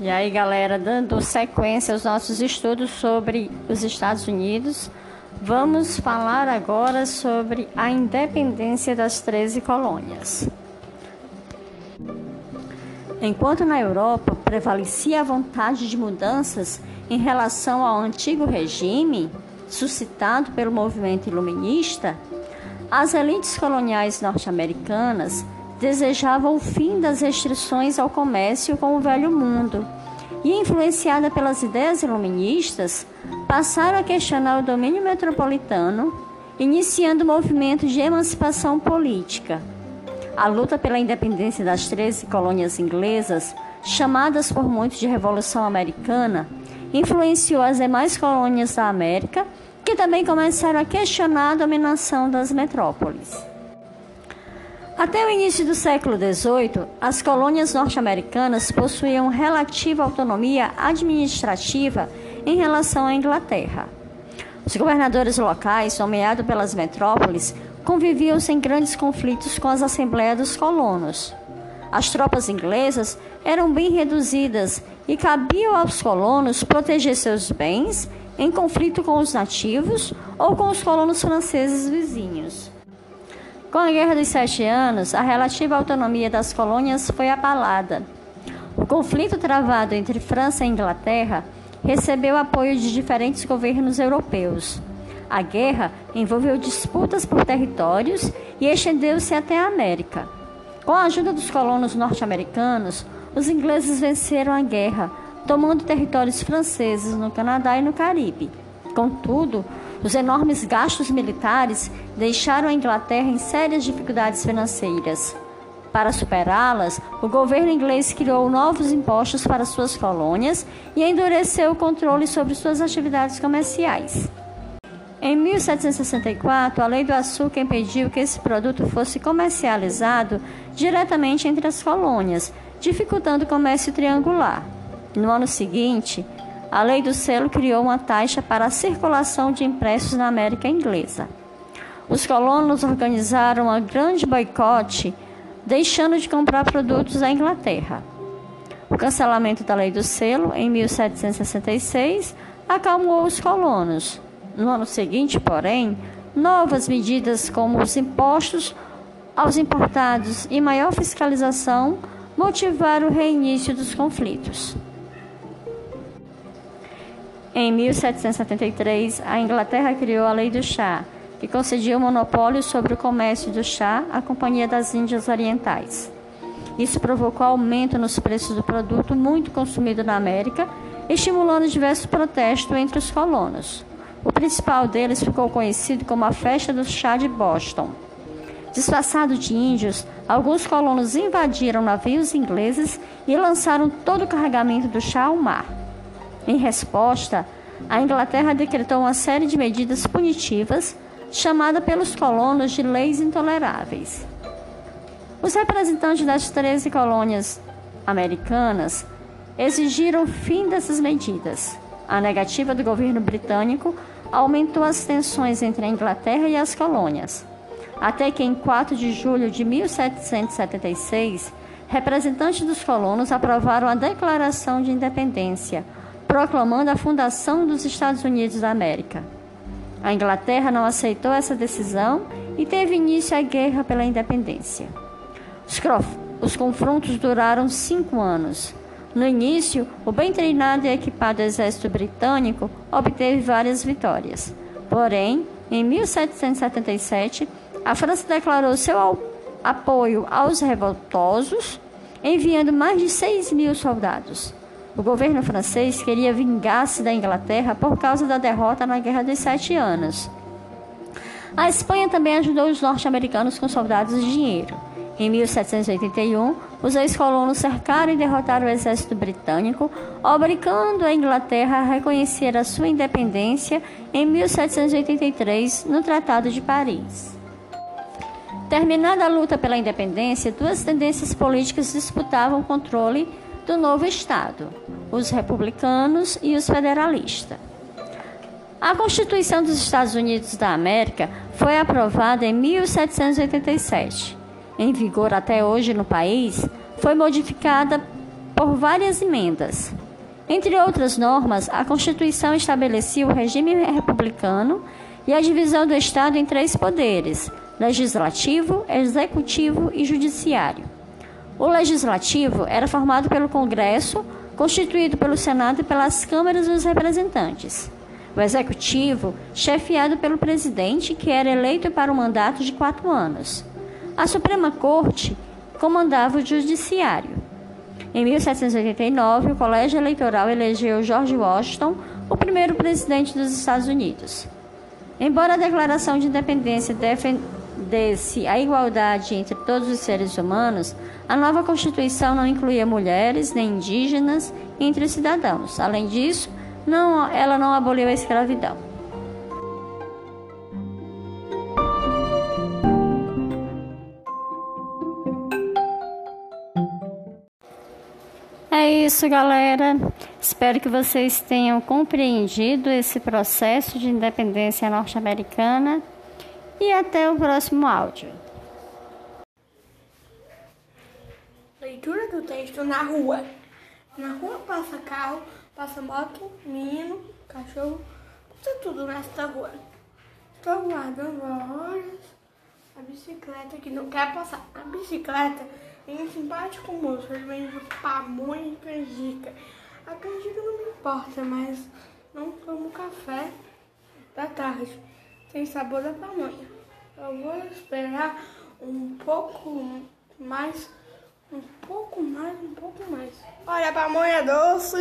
E aí, galera, dando sequência aos nossos estudos sobre os Estados Unidos, vamos falar agora sobre a independência das 13 colônias. Enquanto na Europa prevalecia a vontade de mudanças em relação ao antigo regime, suscitado pelo movimento iluminista, as elites coloniais norte-americanas desejavam o fim das restrições ao comércio com o velho mundo e, influenciada pelas ideias iluministas, passaram a questionar o domínio metropolitano, iniciando o movimento de emancipação política. A luta pela independência das 13 colônias inglesas, chamadas por muitos de Revolução Americana, influenciou as demais colônias da América, que também começaram a questionar a dominação das metrópoles. Até o início do século XVIII, as colônias norte-americanas possuíam relativa autonomia administrativa em relação à Inglaterra. Os governadores locais, nomeados pelas metrópoles, conviviam sem grandes conflitos com as assembleias dos colonos. As tropas inglesas eram bem reduzidas e cabia aos colonos proteger seus bens em conflito com os nativos ou com os colonos franceses vizinhos. Com a Guerra dos Sete Anos, a relativa autonomia das colônias foi abalada. O conflito travado entre França e Inglaterra recebeu apoio de diferentes governos europeus. A guerra envolveu disputas por territórios e estendeu-se até a América. Com a ajuda dos colonos norte-americanos, os ingleses venceram a guerra, tomando territórios franceses no Canadá e no Caribe. Contudo, os enormes gastos militares deixaram a Inglaterra em sérias dificuldades financeiras. Para superá-las, o governo inglês criou novos impostos para suas colônias e endureceu o controle sobre suas atividades comerciais. Em 1764, a Lei do Açúcar impediu que esse produto fosse comercializado diretamente entre as colônias, dificultando o comércio triangular. No ano seguinte, a lei do selo criou uma taxa para a circulação de impressos na América Inglesa. Os colonos organizaram um grande boicote, deixando de comprar produtos da Inglaterra. O cancelamento da lei do selo, em 1766, acalmou os colonos. No ano seguinte, porém, novas medidas como os impostos aos importados e maior fiscalização motivaram o reinício dos conflitos. Em 1773, a Inglaterra criou a Lei do Chá, que concedia o monopólio sobre o comércio do chá à Companhia das Índias Orientais. Isso provocou aumento nos preços do produto muito consumido na América, estimulando diversos protestos entre os colonos. O principal deles ficou conhecido como a Festa do Chá de Boston. Disfarçado de índios, alguns colonos invadiram navios ingleses e lançaram todo o carregamento do chá ao mar. Em resposta, a Inglaterra decretou uma série de medidas punitivas, chamada pelos colonos de leis intoleráveis. Os representantes das 13 colônias americanas exigiram o fim dessas medidas. A negativa do governo britânico aumentou as tensões entre a Inglaterra e as colônias, até que em 4 de julho de 1776, representantes dos colonos aprovaram a Declaração de Independência, proclamando a fundação dos Estados Unidos da América. A Inglaterra não aceitou essa decisão e teve início a guerra pela independência. Os, os confrontos duraram cinco anos. No início, o bem treinado e equipado exército britânico obteve várias vitórias. Porém, em 1777, a França declarou seu apoio aos revoltosos, enviando mais de 6 mil soldados. O governo francês queria vingar-se da Inglaterra por causa da derrota na Guerra dos Sete Anos. A Espanha também ajudou os norte-americanos com soldados e dinheiro. Em 1781, os ex-colonos cercaram e derrotaram o exército britânico, obrigando a Inglaterra a reconhecer a sua independência em 1783 no Tratado de Paris. Terminada a luta pela independência, duas tendências políticas disputavam o controle do novo Estado, os republicanos e os federalistas. A Constituição dos Estados Unidos da América foi aprovada em 1787. Em vigor até hoje no país, foi modificada por várias emendas. Entre outras normas, a Constituição estabelecia o regime republicano e a divisão do Estado em três poderes: legislativo, executivo e judiciário. O legislativo era formado pelo Congresso, constituído pelo Senado e pelas câmaras dos representantes. O executivo, chefiado pelo presidente, que era eleito para um mandato de quatro anos. A Suprema Corte comandava o judiciário. Em 1789, o Colégio Eleitoral elegeu George Washington o primeiro presidente dos Estados Unidos. Embora a Declaração de Independência defendesse a igualdade entre todos os seres humanos, a nova Constituição não incluía mulheres nem indígenas entre os cidadãos. Além disso, não, ela não aboliu a escravidão. É isso, galera. Espero que vocês tenham compreendido esse processo de independência norte-americana e até o próximo áudio. Leitura do texto na rua. Na rua passa carro, passa moto, menino, cachorro, passa tudo nesta rua. Estou guardando horas a bicicleta que não quer passar. A bicicleta em um simpático moço, ele vende pamonha e canjica. A canjica não me importa, mas não tomo café da tarde. Tem sabor da pamonha. Eu vou esperar um pouco mais, um pouco mais, um pouco mais. Olha a pamonha doce!